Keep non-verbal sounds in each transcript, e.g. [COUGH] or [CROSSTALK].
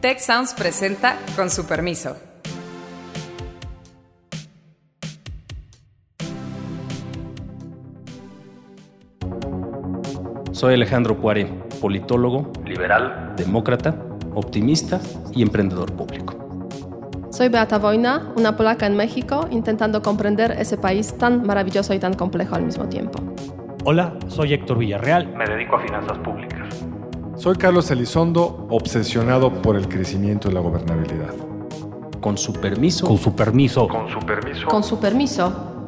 Tech Sounds presenta con su permiso. Soy Alejandro Puare, politólogo, liberal, demócrata, optimista y emprendedor público. Soy Beata Wojna, una polaca en México, intentando comprender ese país tan maravilloso y tan complejo al mismo tiempo. Hola, soy Héctor Villarreal. Me dedico a finanzas públicas. Soy Carlos Elizondo, obsesionado por el crecimiento y la gobernabilidad. Con su permiso. Con su permiso. Con su permiso. Con su permiso.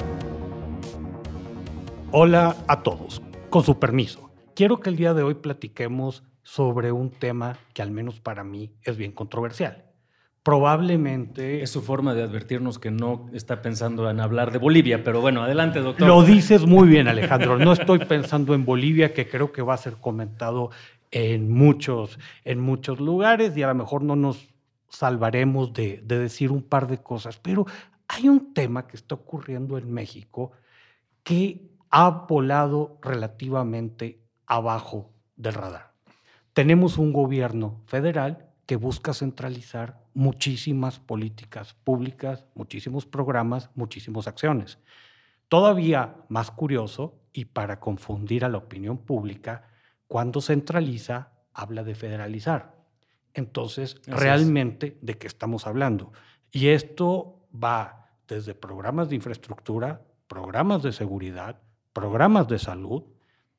Hola a todos. Con su permiso. Quiero que el día de hoy platiquemos sobre un tema que al menos para mí es bien controversial. Probablemente... Es su forma de advertirnos que no está pensando en hablar de Bolivia, pero bueno, adelante, doctor. Lo dices muy bien, Alejandro. No estoy pensando en Bolivia, que creo que va a ser comentado en muchos, en muchos lugares y a lo mejor no nos salvaremos de, de decir un par de cosas, pero hay un tema que está ocurriendo en México que ha volado relativamente abajo del radar. Tenemos un gobierno federal que busca centralizar muchísimas políticas públicas, muchísimos programas, muchísimas acciones. Todavía más curioso, y para confundir a la opinión pública, cuando centraliza, habla de federalizar. Entonces, Así realmente, es. ¿de qué estamos hablando? Y esto va desde programas de infraestructura, programas de seguridad, programas de salud.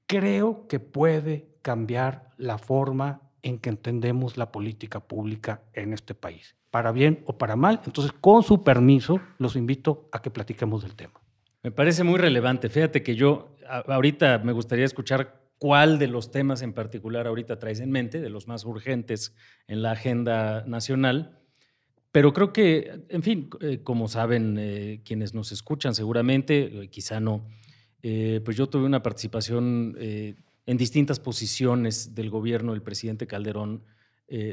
Creo que puede cambiar la forma en que entendemos la política pública en este país, para bien o para mal. Entonces, con su permiso, los invito a que platiquemos del tema. Me parece muy relevante. Fíjate que yo ahorita me gustaría escuchar cuál de los temas en particular ahorita traes en mente, de los más urgentes en la agenda nacional. Pero creo que, en fin, eh, como saben eh, quienes nos escuchan seguramente, eh, quizá no, pues yo tuve una participación en distintas posiciones del gobierno del presidente Calderón,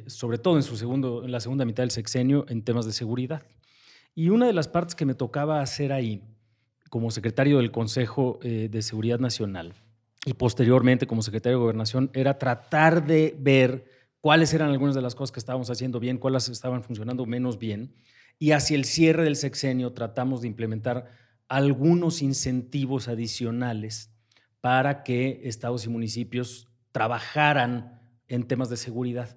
sobre todo en, su segundo, en la segunda mitad del sexenio, en temas de seguridad. Y una de las partes que me tocaba hacer ahí, como secretario del Consejo de Seguridad Nacional, y posteriormente como secretario de Gobernación era tratar de ver cuáles eran algunas de las cosas que estábamos haciendo bien, cuáles estaban funcionando menos bien. Y hacia el cierre del sexenio tratamos de implementar algunos incentivos adicionales para que estados y municipios trabajaran en temas de seguridad.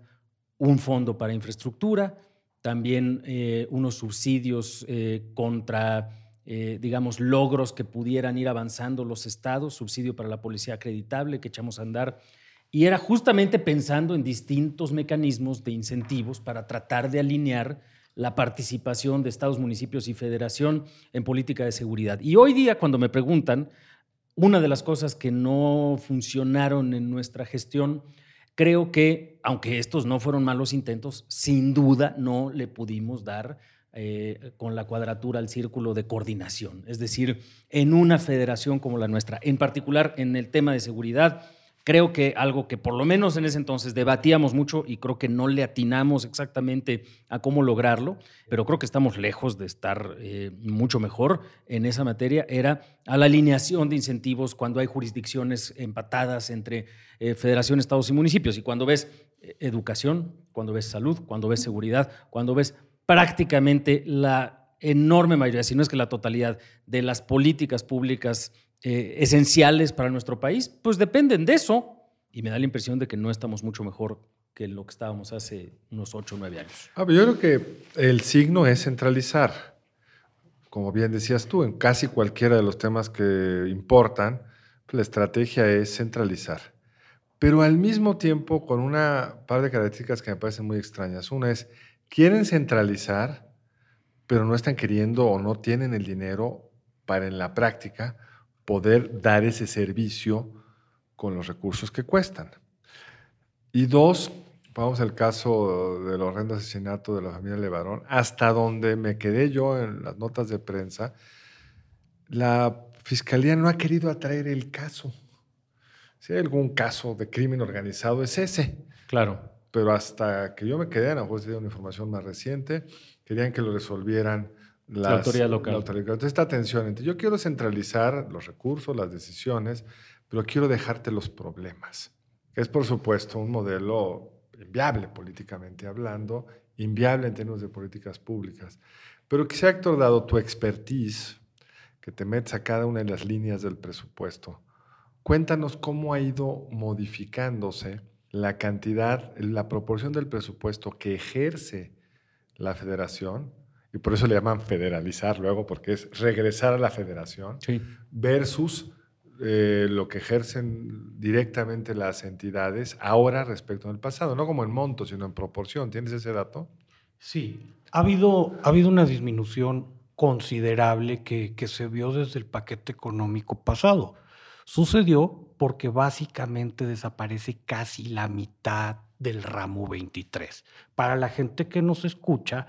Un fondo para infraestructura, también eh, unos subsidios eh, contra eh, digamos, logros que pudieran ir avanzando los estados, subsidio para la policía acreditable que echamos a andar. Y era justamente pensando en distintos mecanismos de incentivos para tratar de alinear la participación de estados, municipios y federación en política de seguridad. Y hoy día, cuando me preguntan, una de las cosas que no funcionaron en nuestra gestión, creo que, aunque estos no fueron malos intentos, sin duda no le pudimos dar eh, con la cuadratura al círculo de coordinación. Es decir, en una federación como la nuestra, en particular en el tema de seguridad, creo que algo que por lo menos en ese entonces debatíamos mucho y creo que no le atinamos exactamente a cómo lograrlo, pero creo que estamos lejos de estar eh, mucho mejor en esa materia, era a la alineación de incentivos cuando hay jurisdicciones empatadas entre eh, federación, estados y municipios. Y cuando ves eh, educación, cuando ves salud, cuando ves seguridad, cuando ves prácticamente la enorme mayoría, si no es que la totalidad, de las políticas públicas eh, esenciales para nuestro país, pues dependen de eso. Y me da la impresión de que no estamos mucho mejor que lo que estábamos hace unos 8 o 9 años. Ah, yo creo que el signo es centralizar. Como bien decías tú, en casi cualquiera de los temas que importan, la estrategia es centralizar. Pero al mismo tiempo con una par de características que me parecen muy extrañas. Una es, quieren centralizar, pero no están queriendo o no tienen el dinero para en la práctica poder dar ese servicio con los recursos que cuestan. Y dos, vamos al caso del horrendo asesinato de la familia Levarón, hasta donde me quedé yo en las notas de prensa, la fiscalía no ha querido atraer el caso. Si hay algún caso de crimen organizado, es ese. Claro pero hasta que yo me quedé, a lo mejor una información más reciente, querían que lo resolvieran las, la autoridad local. La autoridad. Entonces, esta tensión entre yo quiero centralizar los recursos, las decisiones, pero quiero dejarte los problemas. Es, por supuesto, un modelo inviable políticamente hablando, inviable en términos de políticas públicas. Pero quizá, Héctor, dado tu expertise, que te metes a cada una de las líneas del presupuesto, cuéntanos cómo ha ido modificándose la cantidad, la proporción del presupuesto que ejerce la federación, y por eso le llaman federalizar luego, porque es regresar a la federación, versus eh, lo que ejercen directamente las entidades ahora respecto al pasado, no como en monto, sino en proporción. ¿Tienes ese dato? Sí, ha habido, ha habido una disminución considerable que, que se vio desde el paquete económico pasado. Sucedió porque básicamente desaparece casi la mitad del ramo 23. Para la gente que nos escucha,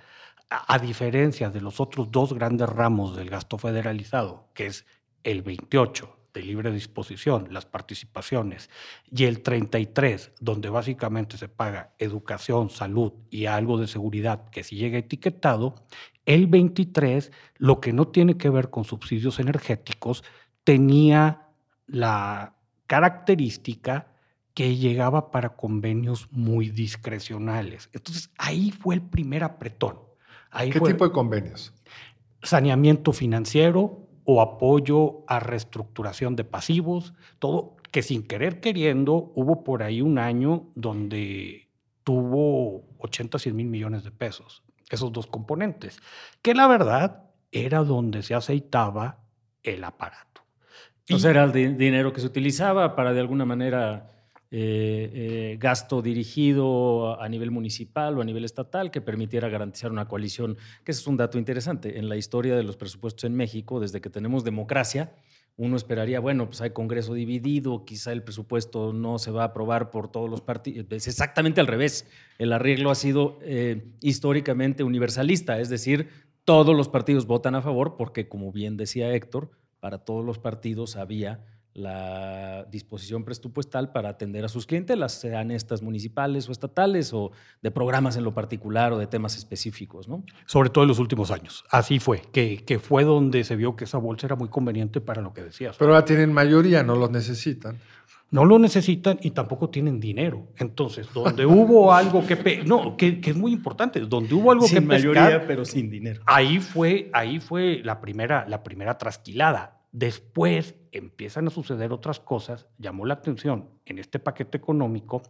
a, diferencia de los otros dos grandes ramos del gasto federalizado, que es el 28 de libre disposición, las participaciones, y el 33, donde básicamente se paga educación, salud y algo de seguridad que si llega etiquetado, el 23, lo que no tiene que ver con subsidios energéticos, tenía la característica que llegaba para convenios muy discrecionales. Entonces ahí fue el primer apretón. Ahí ¿Qué fue tipo de convenios? Saneamiento financiero o apoyo a reestructuración de pasivos, todo que sin querer queriendo hubo por ahí un año donde tuvo 80, 100 mil millones de pesos, esos dos componentes, que la verdad era donde se aceitaba el aparato. O sea, era el di- dinero que se utilizaba para de alguna manera eh, eh, gasto dirigido a nivel municipal o a nivel estatal que permitiera garantizar una coalición, que ese es un dato interesante. En la historia de los presupuestos en México, desde que tenemos democracia, uno esperaría, bueno, pues hay Congreso dividido, quizá el presupuesto no se va a aprobar por todos los partidos. Es exactamente al revés. El arreglo ha sido eh, históricamente universalista, es decir, todos los partidos votan a favor porque, como bien decía Héctor, para todos los partidos había la disposición presupuestal para atender a sus clientelas, sean estas municipales o estatales o de programas en lo particular o de temas específicos, ¿no? Sobre todo en los últimos años. Así fue, que, que fue donde se vio que esa bolsa era muy conveniente para lo que decías. Pero ahora tienen mayoría, no los necesitan. No lo necesitan y tampoco tienen dinero. Entonces, donde hubo [LAUGHS] algo que... pe- no, que, que es muy importante, donde hubo algo que Sin pescar, mayoría, pero sin dinero. ahí fue, ahí fue la primera, la primera trasquilada. Después empiezan a suceder otras cosas. Llamó la atención en este paquete económico,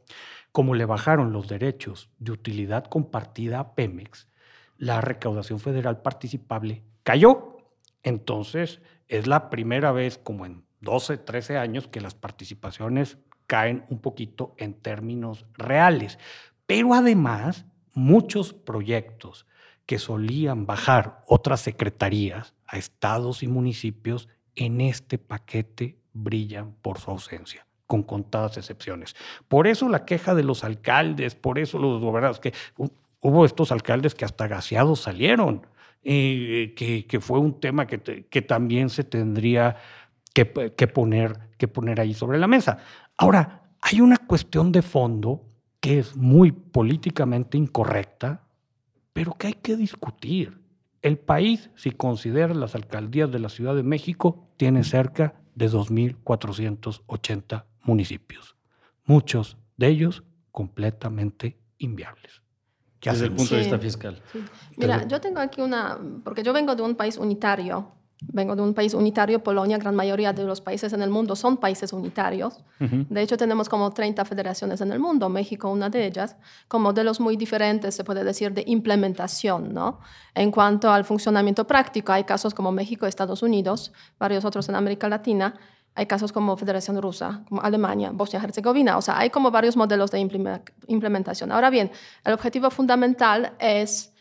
como le bajaron los derechos de utilidad compartida a Pemex, la recaudación federal participable cayó. Entonces, es la primera vez como en 12, 13 años que las participaciones caen un poquito en términos reales. Pero además, muchos proyectos que solían bajar otras secretarías a estados y municipios en este paquete brillan por su ausencia con contadas excepciones. Por eso la queja de los alcaldes, por eso los gobernados, que hu- hubo estos alcaldes que hasta gaseados salieron, eh, que, que fue un tema que, que también se tendría que, que poner, que poner ahí sobre la mesa. Ahora, hay una cuestión de fondo que es muy políticamente incorrecta, pero que hay que discutir. El país, si considera las alcaldías de la Ciudad de México, tiene cerca de 2.480 municipios, muchos de ellos completamente inviables. ¿Qué Desde el punto de Sí. vista fiscal. Sí. Mira, yo tengo aquí una, porque yo vengo de un país unitario, vengo de un país unitario, Polonia, gran mayoría de los países en el mundo son países unitarios. De hecho, tenemos como 30 federaciones en el mundo, México una de ellas, con modelos muy diferentes, se puede decir, de implementación, ¿no? En cuanto al funcionamiento práctico, hay casos como México, Estados Unidos, varios otros en América Latina, hay casos como Federación Rusa, como Alemania, Bosnia-Herzegovina, o sea, hay como varios modelos de impleme- implementación. Ahora bien, el objetivo fundamental es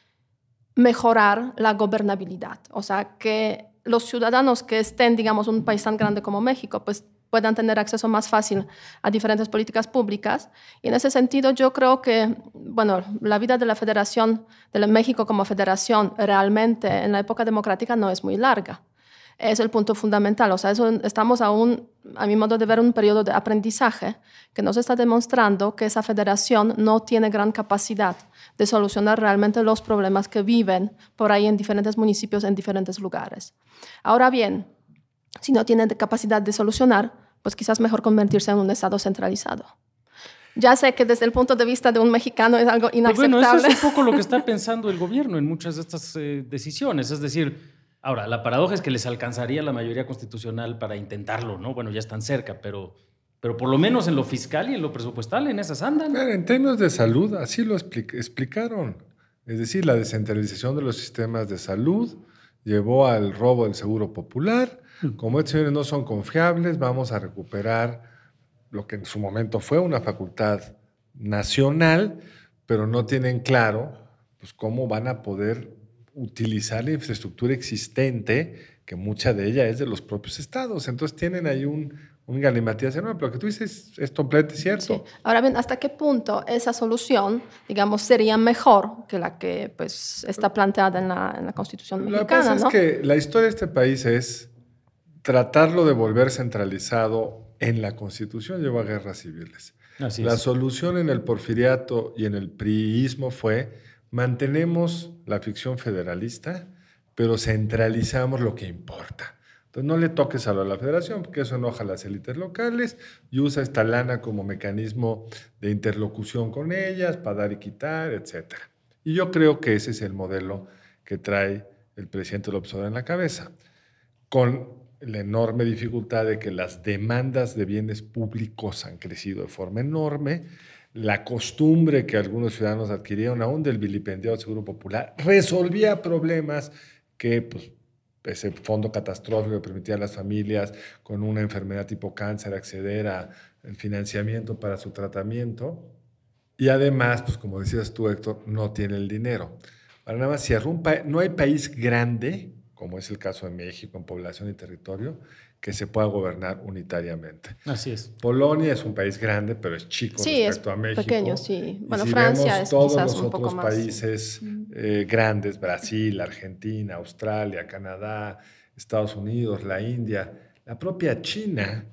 mejorar la gobernabilidad, o sea, que los ciudadanos que estén, digamos, un país tan grande como México, pues puedan tener acceso más fácil a diferentes políticas públicas. Y en ese sentido, yo creo que, bueno, la vida de la federación, de México como federación, realmente en la época democrática no es muy larga. Es el punto fundamental. O sea, eso, estamos aún, a mi modo de ver, un periodo de aprendizaje que nos está demostrando que esa federación no tiene gran capacidad de solucionar realmente los problemas que viven por ahí en diferentes municipios, en diferentes lugares. Ahora bien, si no tiene capacidad de solucionar, pues quizás mejor convertirse en un Estado centralizado. Ya sé que desde el punto de vista de un mexicano es algo inaceptable. Pues bueno, eso es un poco lo que está [LAUGHS] pensando el gobierno en muchas de estas eh, decisiones. Es decir, ahora, la paradoja es que les alcanzaría la mayoría constitucional para intentarlo, ¿no? Bueno, ya están cerca, pero, pero por lo menos en lo fiscal y en lo presupuestal, en esas andan. en términos de salud, así lo explicaron. Es decir, la descentralización de los sistemas de salud llevó al robo del seguro popular. Mm. Como estos señores no son confiables, vamos a recuperar lo que en su momento fue una facultad nacional, pero no tienen claro pues, cómo van a poder utilizar la infraestructura existente, que mucha de ella es de los propios estados. Entonces tienen ahí un, un galimatías enorme, pero lo que tú dices es completamente cierto. Ahora bien, ¿hasta qué punto esa solución, digamos, sería mejor que la que pues, está planteada en la, en la Constitución mexicana? Lo que pasa es que la historia de este país es tratarlo de volver centralizado en la Constitución llevó a guerras civiles. la solución en el porfiriato y en el priismo fue mantenemos la ficción federalista, pero centralizamos lo que importa. Entonces no le toques a la federación, porque eso enoja a las élites locales y usa esta lana como mecanismo de interlocución con ellas para dar y quitar, etc. Y yo creo que ese es el modelo que trae el presidente López Obrador en la cabeza, con la enorme dificultad de que las demandas de bienes públicos han crecido de forma enorme, la costumbre que algunos ciudadanos adquirieron aún del vilipendiado Seguro Popular resolvía problemas que pues, ese fondo catastrófico que permitía a las familias con una enfermedad tipo cáncer acceder al financiamiento para su tratamiento. Y además, pues como decías tú, Héctor, no tiene el dinero. Para nada más, si no hay país grande, como es el caso de México en población y territorio, que se pueda gobernar unitariamente. Así es. Polonia es un país grande, pero es chico respecto a México. Pequeño, sí. Bueno, Francia es todos los un otros países eh, grandes, Brasil, Argentina, Australia, Canadá, Estados Unidos, la India, la propia China,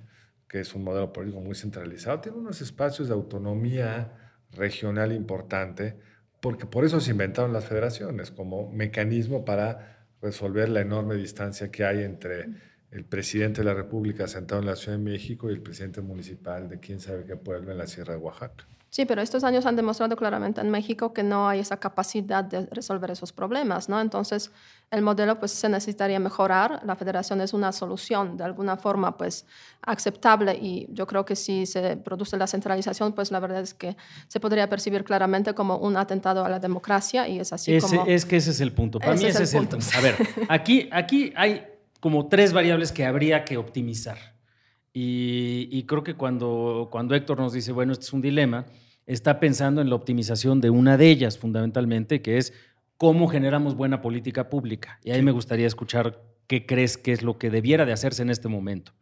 que es un modelo político muy centralizado, tiene unos espacios de autonomía regional importante, porque por eso se inventaron las federaciones como mecanismo para resolver la enorme distancia que hay entre el presidente de la República sentado en la Ciudad de México y el presidente municipal de quién sabe qué pueblo en la Sierra de Oaxaca. Sí, pero estos años han demostrado claramente en México que no hay esa capacidad de resolver esos problemas, ¿no? Entonces, el modelo pues se necesitaría mejorar. La federación es una solución de alguna forma pues aceptable y yo creo que si se produce la centralización, pues la verdad es que se podría percibir claramente como un atentado a la democracia y es así como... Es que ese es el punto. Para mí ese es el punto. A ver, aquí, aquí hay como tres variables que habría que optimizar. Y, creo que cuando, cuando Héctor nos dice, bueno, este es un dilema, está pensando en la optimización de una de ellas fundamentalmente, que es cómo generamos buena política pública. Y ahí me gustaría escuchar qué crees que es lo que debiera de hacerse en este momento.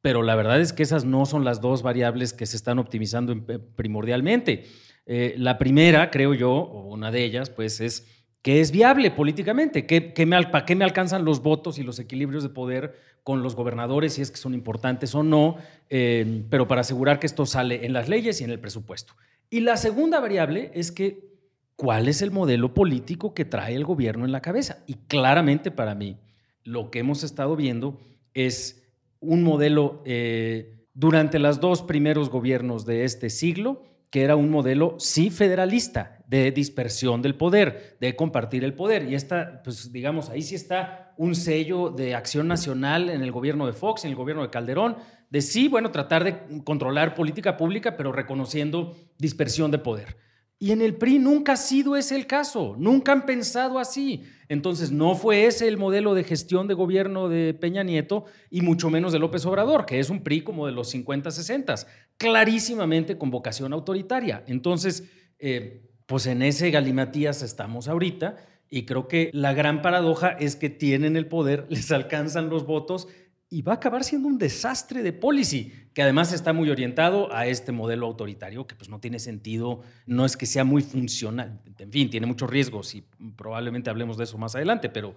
Pero la verdad es que esas no son las dos variables que se están optimizando primordialmente. Eh, la primera, creo yo, o una de ellas, pues es que es viable políticamente, que, me, para qué me alcanzan los votos y los equilibrios de poder con los gobernadores, si es que son importantes o no, eh, pero para asegurar que esto sale en las leyes y en el presupuesto. Y la segunda variable es que, ¿cuál es el modelo político que trae el gobierno en la cabeza? Y claramente para mí, lo que hemos estado viendo es un modelo eh, durante los dos primeros gobiernos de este siglo, que era un modelo sí federalista, de dispersión del poder, de compartir el poder. Y esta, pues digamos, ahí sí está un sello de acción nacional en el gobierno de Fox, en el gobierno de Calderón, de sí, bueno, tratar de controlar política pública, pero reconociendo dispersión de poder. Y en el PRI nunca ha sido ese el caso, nunca han pensado así. Entonces no fue ese el modelo de gestión de gobierno de Peña Nieto y mucho menos de López Obrador, que es un PRI como de los 50, 60, clarísimamente con vocación autoritaria. Entonces, eh, pues en ese galimatías estamos ahorita y creo que la gran paradoja es que tienen el poder, [LAUGHS] les alcanzan los votos y va a acabar siendo un desastre de policy, que además está muy orientado a este modelo autoritario que pues no tiene sentido, no es que sea muy funcional, en fin, tiene muchos riesgos y probablemente hablemos de eso más adelante, pero,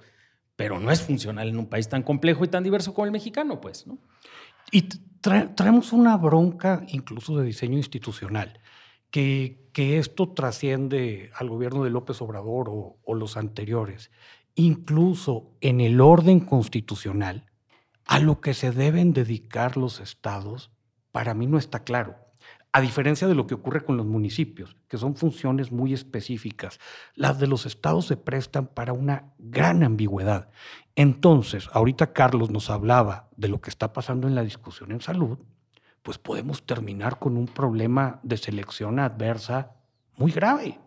pero no es funcional en un país tan complejo y tan diverso como el mexicano, pues, ¿no? Y traemos una bronca incluso de diseño institucional, que, esto trasciende al gobierno de López Obrador o, o los anteriores. Incluso en el orden constitucional, a lo que se deben dedicar los estados, para mí no está claro. A diferencia de lo que ocurre con los municipios, que son funciones muy específicas, las de los estados se prestan para una gran ambigüedad. Entonces, ahorita Carlos nos hablaba de lo que está pasando en la discusión en salud, pues podemos terminar con un problema de selección adversa muy grave.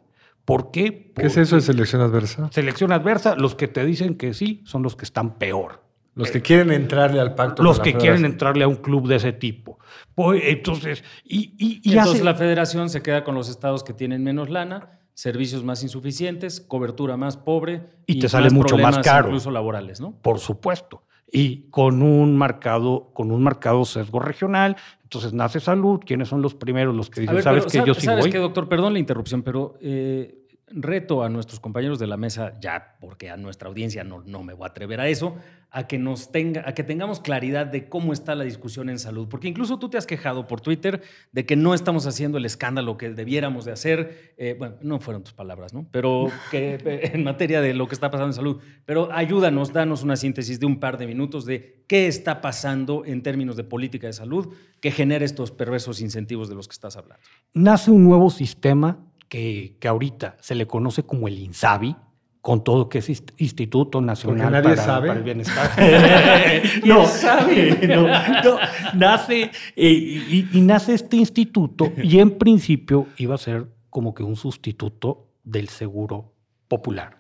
¿Por qué? ¿Qué es eso de selección adversa? Selección adversa, los que te dicen que sí son los que están peor. Los que quieren entrarle al pacto. Los que quieren entrarle a un club de ese tipo. Pues, entonces, y, y, entonces la federación se queda con los estados que tienen menos lana, servicios más insuficientes, cobertura más pobre y, te sale mucho más caro, incluso laborales, ¿no? Por supuesto. Y con un marcado, con un marcado sesgo regional. Entonces nace salud. ¿Quiénes son los primeros los que dicen, sabes que yo sí ¿Sabes qué, doctor? Perdón la interrupción, pero eh, reto a nuestros compañeros de la mesa, ya porque a nuestra audiencia no, no me voy a atrever a eso, a que, nos tenga, a que tengamos claridad de cómo está la discusión en salud. Porque incluso tú te has quejado por Twitter de que no estamos haciendo el escándalo que debiéramos de hacer. Eh, bueno, no fueron tus palabras, ¿no? Pero [LAUGHS] que eh, en materia de lo que está pasando en salud. Pero ayúdanos, danos una síntesis de un par de minutos de qué está pasando en términos de política de salud que genera estos perversos incentivos de los que estás hablando. Nace un nuevo sistema que, ahorita se le conoce como el INSABI, con todo que es Instituto Nacional para, el Bienestar. [LAUGHS] [LAUGHS] [LAUGHS] no, no, nace eh, y, nace este instituto y en principio iba a ser como que un sustituto del seguro popular.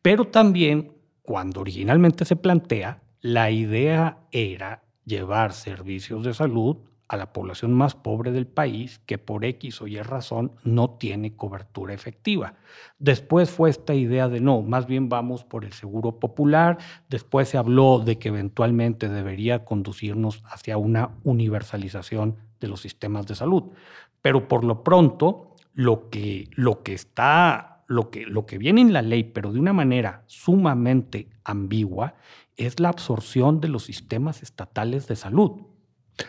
Pero también cuando originalmente se plantea, la idea era llevar servicios de salud a la población más pobre del país que por X o Y razón no tiene cobertura efectiva. Después fue esta idea de no, más bien vamos por el seguro popular, después se habló de que eventualmente debería conducirnos hacia una universalización de los sistemas de salud. Pero por lo pronto, lo que, lo que está, lo que, lo que viene en la ley, pero de una manera sumamente ambigua, es la absorción de los sistemas estatales de salud.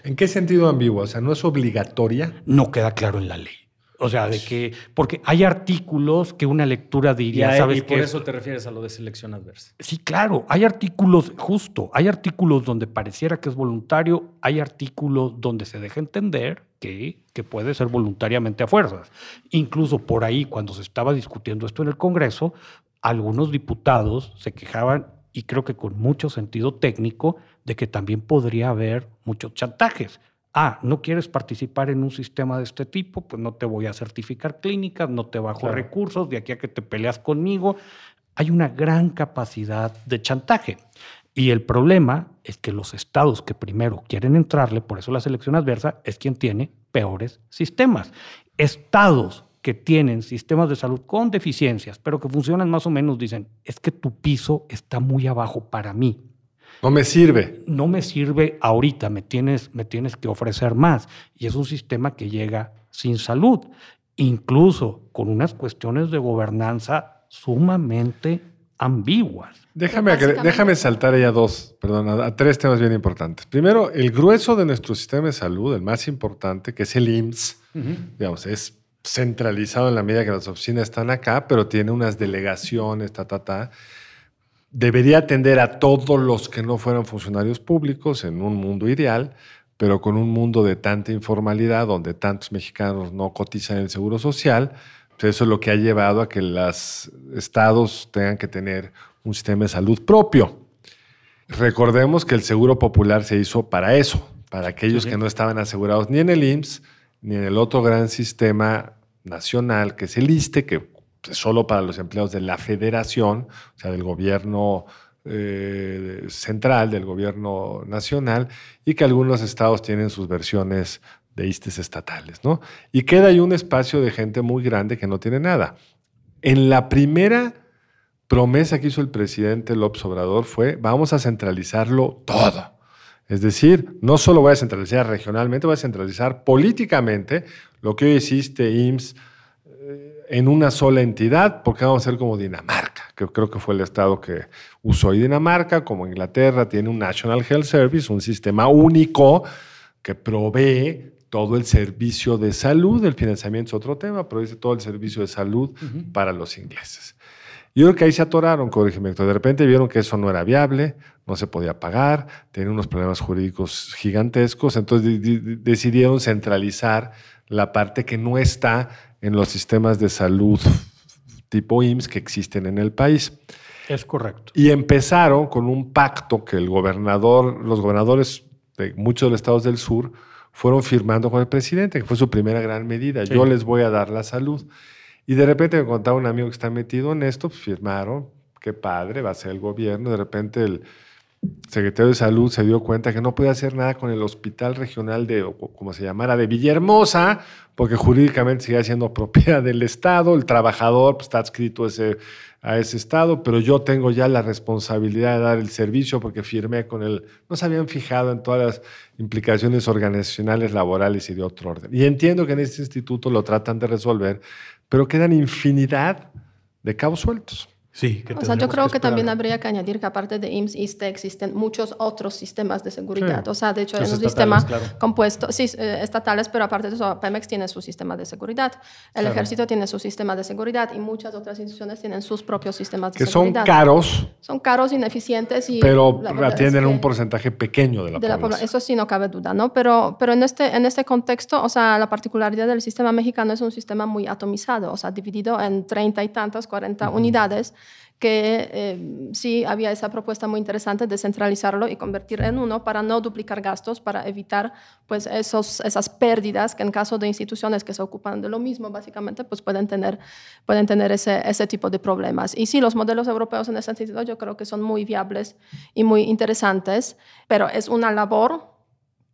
¿En qué sentido ambiguo? O sea, ¿no es obligatoria? No queda claro en la ley. O sea, de que, porque hay artículos que una lectura diría, y ¿sabes Y por eso te refieres a lo de selección adversa. Sí, claro, hay artículos, justo, hay artículos donde pareciera que es voluntario, hay artículos donde se deja entender que, que puede ser voluntariamente a fuerzas. Incluso por ahí, cuando se estaba discutiendo esto en el Congreso, algunos diputados se quejaban, y creo que con mucho sentido técnico, de que también podría haber muchos chantajes. Ah, no quieres participar en un sistema de este tipo, pues no te voy a certificar clínicas, no te bajo recursos, de aquí a que te peleas conmigo. Hay una gran capacidad de chantaje. Y el problema es que los estados que primero quieren entrarle, por eso la selección adversa, es quien tiene peores sistemas. Estados que tienen sistemas de salud con deficiencias, pero que funcionan más o menos, dicen, es que tu piso está muy abajo para mí. No me sirve. No me sirve ahorita, me tienes, me tienes que ofrecer más. Y es un sistema que llega sin salud, incluso con unas cuestiones de gobernanza sumamente ambiguas. Déjame, déjame saltar ahí a dos, perdón, a, tres temas bien importantes. Primero, el grueso de nuestro sistema de salud, el más importante, que es el IMSS, digamos, es centralizado en la medida que las oficinas están acá, pero tiene unas delegaciones, ta, ta, ta debería atender a todos los que no fueran funcionarios públicos en un mundo ideal, pero con un mundo de tanta informalidad, donde tantos mexicanos no cotizan en el Seguro Social, pues eso es lo que ha llevado a que los estados tengan que tener un sistema de salud propio. Recordemos que el Seguro Popular se hizo para eso, para aquellos que no estaban asegurados ni en el IMSS, ni en el otro gran sistema nacional, que es el ISTE, que solo para los empleados de la federación, o sea, del gobierno eh, central, del gobierno nacional, y que algunos estados tienen sus versiones de ISTES estatales, ¿no? Y queda ahí un espacio de gente muy grande que no tiene nada. En la primera promesa que hizo el presidente López Obrador fue, vamos a centralizarlo todo. Es decir, no solo voy a centralizar regionalmente, voy a centralizar políticamente lo que hoy existe IMSS, en una sola entidad, porque vamos a ser como Dinamarca, que creo que fue el estado que usó. Y Dinamarca, como Inglaterra, tiene un National Health Service, un sistema único que provee todo el servicio de salud. El financiamiento es otro tema, pero dice todo el servicio de salud para los ingleses. Yo creo que ahí se atoraron, corrígeme, de repente vieron que eso no era viable, no se podía pagar, tenían unos problemas jurídicos gigantescos, entonces decidieron centralizar la parte que no está en los sistemas de salud tipo IMSS que existen en el país. Es correcto. Y empezaron con un pacto que el gobernador, los gobernadores de muchos de los estados del sur fueron firmando con el presidente, que fue su primera gran medida. Yo les voy a dar la salud. Y de repente me contaba un amigo que está metido en esto, pues firmaron, qué padre, va a ser el gobierno. De repente el secretario de Salud se dio cuenta que no podía hacer nada con el hospital regional de, como se llamara, de Villahermosa, porque jurídicamente sigue siendo [LAUGHS] propiedad del Estado, el trabajador pues, está adscrito a ese Estado, pero yo tengo ya la responsabilidad de dar el servicio porque firmé con él. No se habían fijado en todas las implicaciones organizacionales, laborales y de otro orden. Y entiendo que en este instituto lo tratan de resolver, pero quedan infinidad de cabos sueltos. Sí, o sea, yo creo que, también habría que añadir que aparte de IMSS y ISTE existen muchos otros sistemas de seguridad. O sea, de hecho, es un sistema compuesto, sí, eh, estatales, pero aparte de eso, Pemex tiene su sistema de seguridad, el ejército tiene su sistema de seguridad y muchas otras instituciones tienen sus propios sistemas de seguridad. Que son caros. Son caros, ineficientes y... Pero atienden un porcentaje pequeño de la, de población. Eso sí, no cabe duda, ¿no? Pero, pero en, este, en este contexto, o sea, la particularidad del sistema mexicano es un sistema muy atomizado, o sea, dividido en treinta y tantas, cuarenta unidades que eh, sí había esa propuesta muy interesante de centralizarlo y convertir en uno para no duplicar gastos, para evitar pues esos, esas pérdidas que en caso de instituciones que se ocupan de lo mismo, básicamente, pues pueden tener, pueden tener ese, ese tipo de problemas. Y sí, los modelos europeos en ese sentido yo creo que son muy viables y muy interesantes, pero es una labor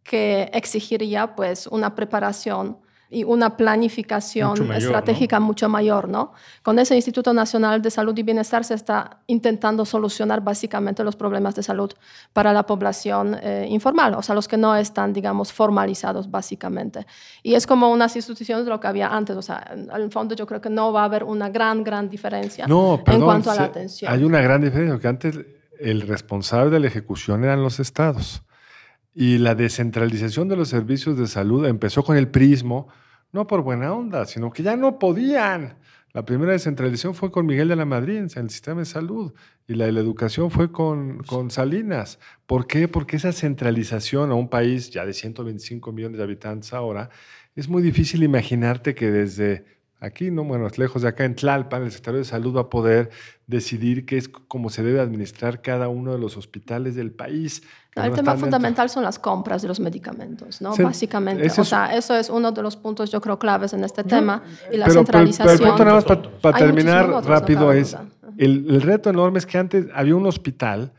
que exigiría pues una preparación y una planificación estratégica mucho mayor, ¿no? Con ese Instituto Nacional de Salud y Bienestar se está intentando solucionar básicamente los problemas de salud para la población eh, informal, o sea, los que no están, digamos, formalizados básicamente. Y es como unas instituciones de lo que había antes, o sea, en el fondo yo creo que no va a haber una gran, gran diferencia en cuanto a la atención. Hay una gran diferencia, porque antes el responsable de la ejecución eran los estados. Y la descentralización de los servicios de salud empezó con el prismo, no por buena onda, sino que ya no podían. La primera descentralización fue con Miguel de la Madrid en el sistema de salud y la de la educación fue con, con Salinas. ¿Por qué? Porque esa centralización a un país ya de 125 millones de habitantes ahora, es muy difícil imaginarte que desde aquí, no, bueno, lejos de acá en Tlalpan, el secretario de salud va a poder decidir qué es cómo se debe administrar cada uno de los hospitales del país. El tema fundamental son las compras de los medicamentos, ¿no? Básicamente. o sea, eso es uno de los puntos, yo creo, claves en este tema. Y la centralización. Pero, el punto nada más para terminar rápido es, el, el reto enorme es que antes había un hospital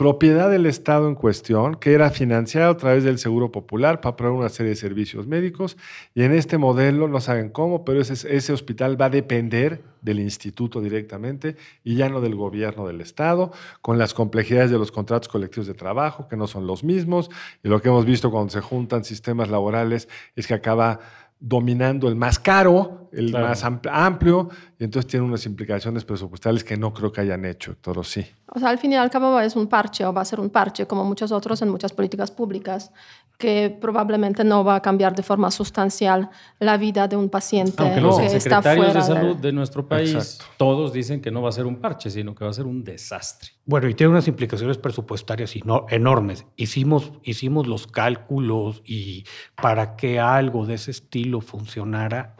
propiedad del Estado en cuestión, que era financiado a través del Seguro Popular para proveer una serie de servicios médicos. Y en este modelo, no saben cómo, pero ese, ese hospital va a depender del instituto directamente y ya no del gobierno del Estado, con las complejidades de los contratos colectivos de trabajo, que no son los mismos. Y lo que hemos visto cuando se juntan sistemas laborales es que acaba dominando el más caro, el más amplio, y entonces tiene unas implicaciones presupuestales que no creo que hayan hecho, Héctor, ¿o sí? O sea, al fin y al cabo es un parche, o va a ser un parche, como muchos otros en muchas políticas públicas, que probablemente no va a cambiar de forma sustancial la vida de un paciente Aunque los que está fuera de salud de, nuestro país, todos dicen que no va a ser un parche, sino que va a ser un desastre. Bueno, y tiene unas implicaciones presupuestarias enormes. Hicimos, hicimos los cálculos y para que algo de ese estilo funcionara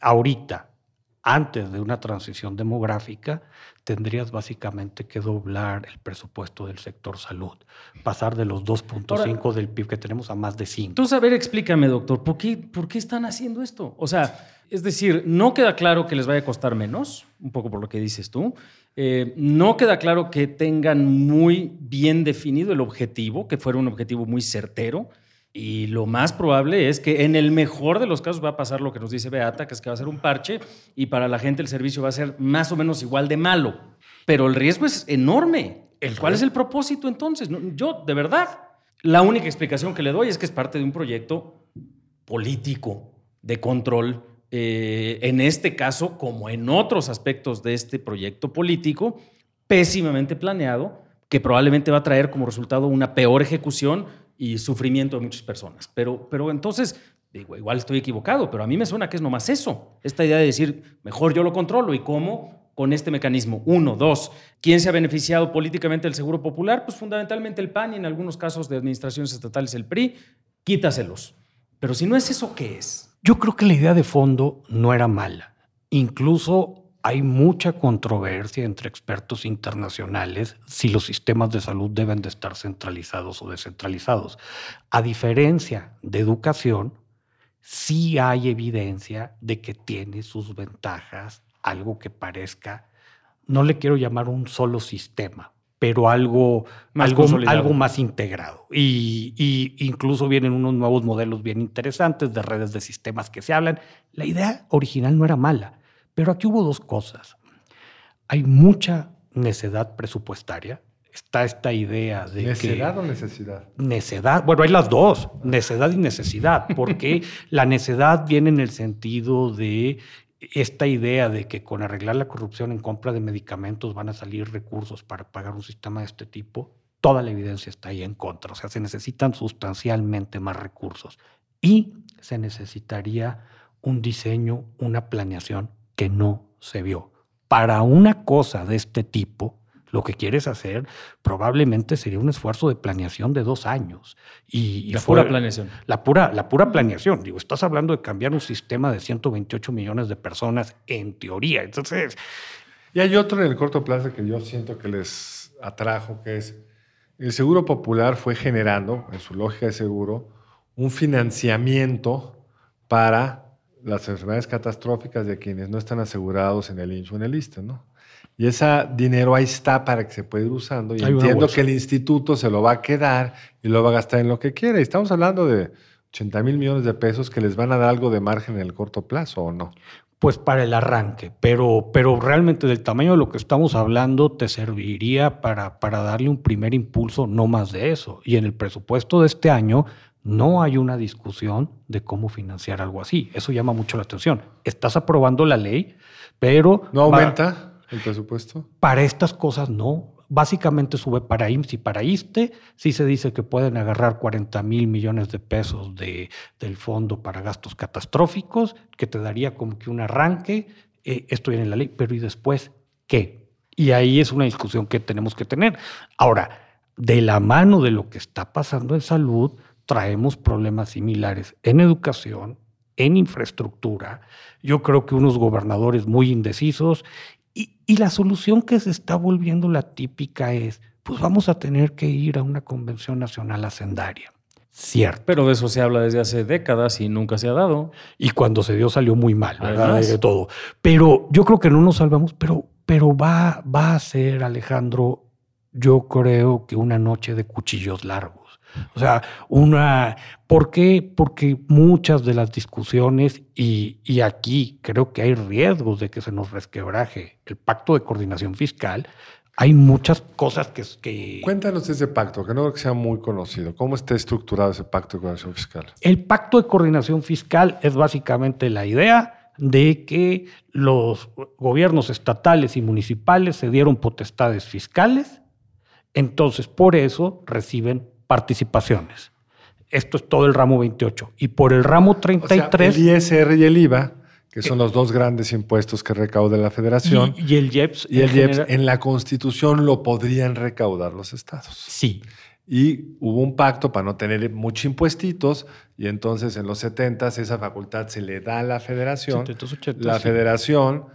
ahorita, antes de una transición demográfica, tendrías básicamente que doblar el presupuesto del sector salud, pasar de los 2.5 del PIB que tenemos a más de 5. Entonces, a ver, explícame, doctor, ¿por qué, ¿por qué están haciendo esto? O sea, es decir, no queda claro que les vaya a costar menos, un poco por lo que dices tú. Eh, no queda claro que tengan muy bien definido el objetivo, que fuera un objetivo muy certero. Y lo más probable es que en el mejor de los casos va a pasar lo que nos dice Beata, que es que va a ser un parche y para la gente el servicio va a ser más o menos igual de malo. Pero el riesgo es enorme. ¿Cuál es el propósito entonces? Yo, de verdad, la única explicación que le doy es que es parte de un proyecto político de control. Eh, en este caso, como en otros aspectos de este proyecto político, pésimamente planeado, que probablemente va a traer como resultado una peor ejecución y sufrimiento de muchas personas. Pero, pero entonces, digo, igual estoy equivocado, pero a mí me suena que es nomás eso, esta idea de decir, mejor yo lo controlo y cómo con este mecanismo. Uno, dos, ¿quién se ha beneficiado políticamente del Seguro Popular? Pues fundamentalmente el PAN y en algunos casos de administraciones estatales el PRI, quítaselos. Pero si no es eso, ¿qué es? Yo creo que la idea de fondo no era mala. Incluso hay mucha controversia entre expertos internacionales si los sistemas de salud deben de estar centralizados o descentralizados. A diferencia de educación, sí hay evidencia de que tiene sus ventajas, algo que parezca, no le quiero llamar un solo sistema, pero algo más, algo, algo más integrado. Y, y, incluso vienen unos nuevos modelos bien interesantes de redes de sistemas que se hablan. La idea original no era mala, pero aquí hubo dos cosas. Hay mucha necedad presupuestaria. Está esta idea de ¿Necedad o necesidad? Necedad. Bueno, hay las dos, necedad y necesidad, porque [LAUGHS] la necedad viene en el sentido de esta idea de que con arreglar la corrupción en compra de medicamentos van a salir recursos para pagar un sistema de este tipo, toda la evidencia está ahí en contra. O sea, se necesitan sustancialmente más recursos y se necesitaría un diseño, una planeación que no se vio. Para una cosa de este tipo, lo que quieres hacer probablemente sería un esfuerzo de planeación de dos años. Y, la pura planeación. La pura, la pura planeación. Digo, estás hablando de cambiar un sistema de 128 millones de personas en teoría. Entonces... Y hay otro en el corto plazo que yo siento que les atrajo, que es el Seguro Popular fue generando, en su lógica de seguro, un financiamiento para las enfermedades catastróficas de quienes no están asegurados en el INSU en el ISTE, ¿no? Y ese dinero ahí está para que se pueda ir usando. Y entiendo que el instituto se lo va a quedar y lo va a gastar en lo que quiere. Estamos hablando de 80 mil millones de pesos que les van a dar algo de margen en el corto plazo, ¿o no? Pues para el arranque, pero, pero realmente del tamaño de lo que estamos hablando te serviría para, para darle un primer impulso, no más de eso. Y en el presupuesto de este año no hay una discusión de cómo financiar algo así. Eso llama mucho la atención. Estás aprobando la ley, pero... ¿No aumenta? ¿El presupuesto? Para estas cosas no. Básicamente sube para IMSS y para ISTE. Sí se dice que pueden agarrar 40 mil millones de pesos de, del fondo para gastos catastróficos, que te daría como que un arranque. Eh, esto viene en la ley, pero ¿y después qué? Y ahí es una discusión que tenemos que tener. Ahora, de la mano de lo que está pasando en salud, traemos problemas similares en educación, en infraestructura. Yo creo que unos gobernadores muy indecisos y, la solución que se está volviendo la típica es, pues vamos a tener que ir a una convención nacional hacendaria. Cierto. Pero de eso se habla desde hace décadas y nunca se ha dado. Y cuando se dio salió muy mal, ¿verdad? De todo. Pero yo creo que no nos salvamos, pero, pero va, va a ser, Alejandro, yo creo que una noche de cuchillos largos. O sea, una... ¿Por qué? Porque muchas de las discusiones, y, y, aquí creo que hay riesgos de que se nos resquebraje el pacto de coordinación fiscal, hay muchas cosas que, que... Cuéntanos ese pacto, que no creo que sea muy conocido. ¿Cómo está estructurado ese pacto de coordinación fiscal? El pacto de coordinación fiscal es básicamente la idea de que los gobiernos estatales y municipales se dieron potestades fiscales, entonces por eso reciben participaciones. Esto es todo el ramo 28. Y por el ramo 33... el ISR y el IVA, que son los dos grandes impuestos que recauda la federación. Y, el IEPS. Y el IEPS en la constitución lo podrían recaudar los estados. Sí. Y hubo un pacto para no tener muchos impuestitos y entonces en los 70 esa facultad se le da a la federación. la federación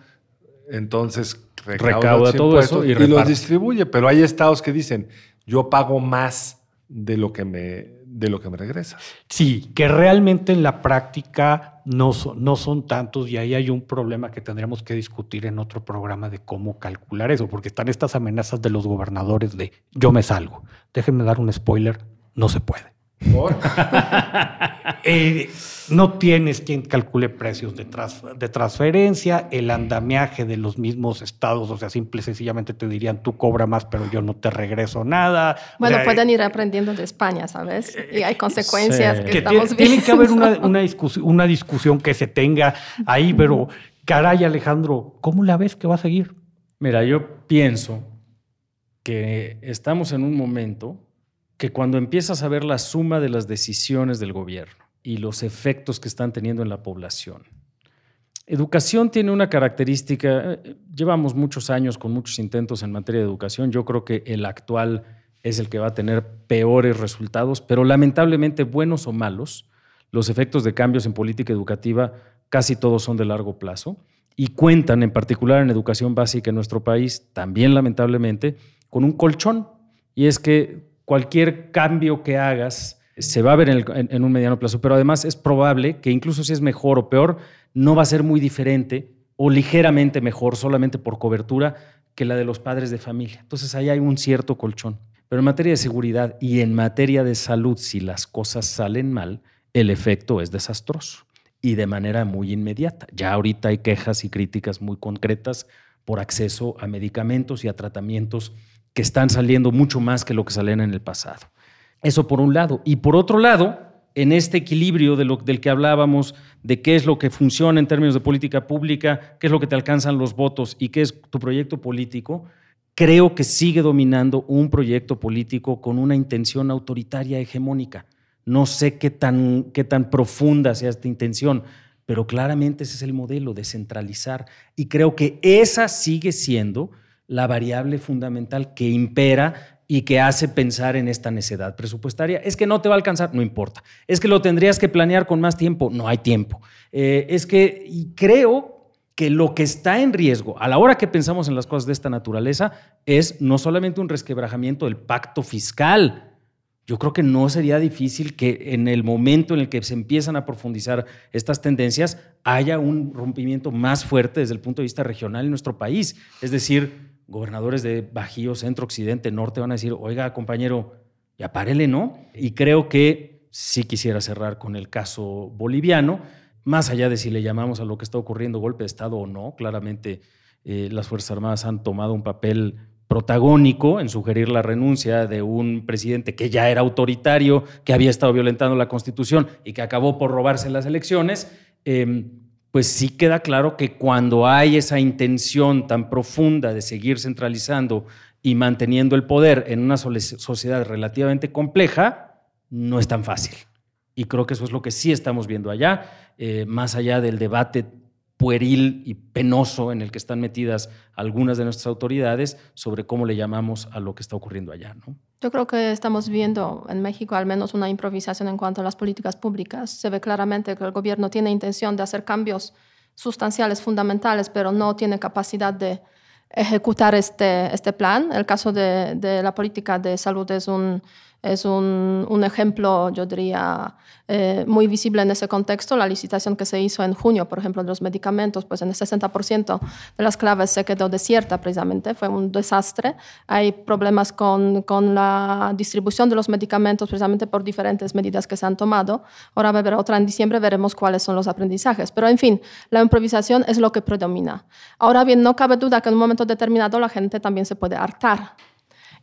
entonces recauda, todo eso y, y los distribuye, pero hay estados que dicen, yo pago más de lo que me, de lo que me regresa. Sí, que realmente en la práctica no son, no son tantos y ahí hay un problema que tendremos que discutir en otro programa de cómo calcular eso, porque están estas amenazas de los gobernadores de yo me salgo. Déjenme dar un spoiler, no se puede. [LAUGHS] Eh, no tienes quien calcule precios de, de, transferencia, el andamiaje de los mismos estados, o sea, simple y sencillamente te dirían, tú cobra más, pero yo no te regreso nada. Bueno, pueden ir aprendiendo de España, ¿sabes? Y hay consecuencias que, estamos viendo. Tiene que haber una, una, discusión, una discusión que se tenga ahí, pero caray, Alejandro, ¿cómo la ves que va a seguir? Mira, yo pienso que estamos en un momento que cuando empiezas a ver la suma de las decisiones del gobierno y los efectos que están teniendo en la población. Educación tiene una característica, eh, llevamos muchos años con muchos intentos en materia de educación, yo creo que el actual es el que va a tener peores resultados, pero lamentablemente buenos o malos, los efectos de cambios en política educativa casi todos son de largo plazo y cuentan, en particular en educación básica en nuestro país, también lamentablemente, con un colchón. Y es que cualquier cambio que hagas se va a ver en, un mediano plazo, pero además es probable que incluso si es mejor o peor, no va a ser muy diferente o ligeramente mejor solamente por cobertura que la de los padres de familia. Entonces ahí hay un cierto colchón. Pero en materia de seguridad y en materia de salud, si las cosas salen mal, el efecto es desastroso y de manera muy inmediata. Ya ahorita hay quejas y críticas muy concretas por acceso a medicamentos y a tratamientos que están saliendo mucho más que lo que salían en el pasado. Eso por un lado. Y por otro lado, en este equilibrio del que hablábamos, de qué es lo que funciona en términos de política pública, qué es lo que te alcanzan los votos y qué es tu proyecto político, creo que sigue dominando un proyecto político con una intención autoritaria hegemónica. No sé qué tan, qué tan profunda sea esta intención, pero claramente ese es el modelo, descentralizar. Y creo que esa sigue siendo la variable fundamental que impera y que hace pensar en esta necedad presupuestaria. Es que no te va a alcanzar, no importa. Es que lo tendrías que planear con más tiempo, no hay tiempo. Eh, es que y creo que lo que está en riesgo a la hora que pensamos en las cosas de esta naturaleza es no solamente un resquebrajamiento del pacto fiscal, yo creo que no sería difícil que en el momento en el que se empiezan a profundizar estas tendencias haya un rompimiento más fuerte desde el punto de vista regional en nuestro país. Es decir, gobernadores de Bajío, Centro, Occidente, Norte van a decir, oiga, compañero, ya párele, ¿no? Y creo que sí quisiera cerrar con el caso boliviano, más allá de si le llamamos a lo que está ocurriendo golpe de Estado o no, claramente eh, las Fuerzas Armadas han tomado un papel protagónico en sugerir la renuncia de un presidente que ya era autoritario, que había estado violentando la Constitución y que acabó por robarse las elecciones. Eh, pues sí queda claro que cuando hay esa intención tan profunda de seguir centralizando y manteniendo el poder en una sociedad relativamente compleja, no es tan fácil. Y creo que eso es lo que sí estamos viendo allá, eh, más allá del debate pueril y penoso en el que están metidas algunas de nuestras autoridades sobre cómo le llamamos a lo que está ocurriendo allá. ¿no? Yo creo que estamos viendo en México al menos una improvisación en cuanto a las políticas públicas. Se ve claramente que el gobierno tiene intención de hacer cambios sustanciales, fundamentales, pero no tiene capacidad de ejecutar este, este plan. El caso de, de la política de salud es un es un, ejemplo, yo diría, eh, muy visible en ese contexto. La licitación que se hizo en junio, por ejemplo, de los medicamentos, pues en el 60% de las claves se quedó desierta precisamente, fue un desastre. Hay problemas con, con la distribución de los medicamentos precisamente por diferentes medidas que se han tomado. Ahora va a otra en diciembre, veremos cuáles son los aprendizajes. Pero en fin, la improvisación es lo que predomina. Ahora bien, no cabe duda que en un momento determinado la gente también se puede hartar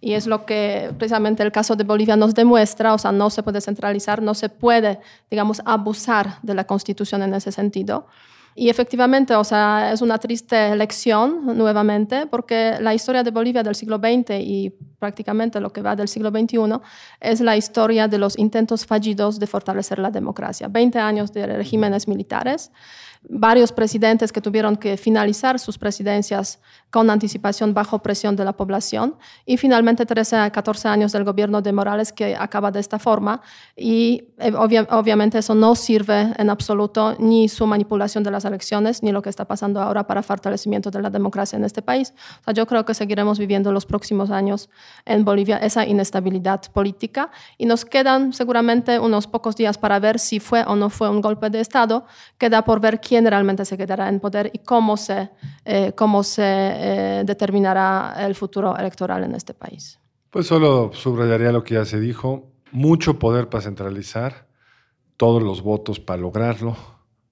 y es lo que precisamente el caso de Bolivia nos demuestra, o sea, no se puede centralizar, no se puede, digamos, abusar de la constitución en ese sentido. Y efectivamente, o sea, es una triste lección nuevamente, porque la historia de Bolivia del siglo XX y prácticamente lo que va del siglo XXI es la historia de los intentos fallidos de fortalecer la democracia. 20 años de regímenes militares varios presidentes que tuvieron que finalizar sus presidencias con anticipación bajo presión de la población y finalmente 13 a 14 años del gobierno de Morales que acaba de esta forma y eh, obviamente eso no sirve en absoluto ni su manipulación de las elecciones ni lo que está pasando ahora para fortalecimiento de la democracia en este país. O sea, yo creo que seguiremos viviendo los próximos años en Bolivia esa inestabilidad política y nos quedan seguramente unos pocos días para ver si fue o no fue un golpe de Estado. Queda por ver quién realmente se quedará en poder y cómo se, eh, cómo se eh, determinará el futuro electoral en este país. Pues solo subrayaría lo que ya se dijo, mucho poder para centralizar, todos los votos para lograrlo,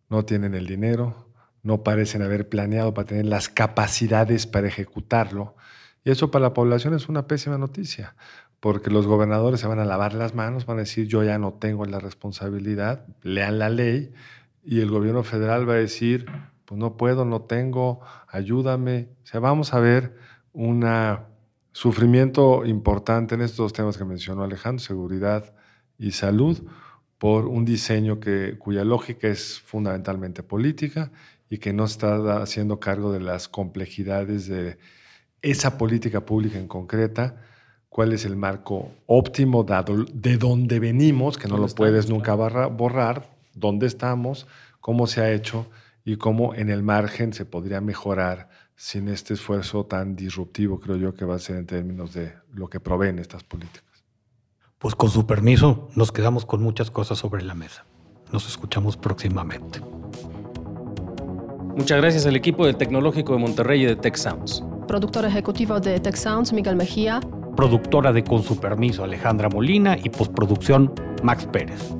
no tienen el dinero, no parecen haber planeado para tener las capacidades para ejecutarlo. Y eso para la población es una pésima noticia, porque los gobernadores se van a lavar las manos, van a decir yo ya no tengo la responsabilidad, lean la ley, y el gobierno federal va a decir, pues no puedo, no tengo, ayúdame. O sea, vamos a ver un sufrimiento importante en estos dos temas que mencionó Alejandro, seguridad y salud, por un diseño que, cuya lógica es fundamentalmente política y que no está haciendo cargo de las complejidades de esa política pública en concreta, cuál es el marco óptimo dado de dónde venimos, que no lo puedes nunca borrar, dónde estamos, cómo se ha hecho y cómo en el margen se podría mejorar sin este esfuerzo tan disruptivo, creo yo, que va a ser en términos de lo que proveen estas políticas. Pues con su permiso, nos quedamos con muchas cosas sobre la mesa. Nos escuchamos próximamente. Muchas gracias al equipo del Tecnológico de Monterrey y de Tech Sounds. Productor ejecutivo de Tech Sounds, Miguel Mejía. Productora de Con su permiso, Alejandra Molina y postproducción, Max Pérez.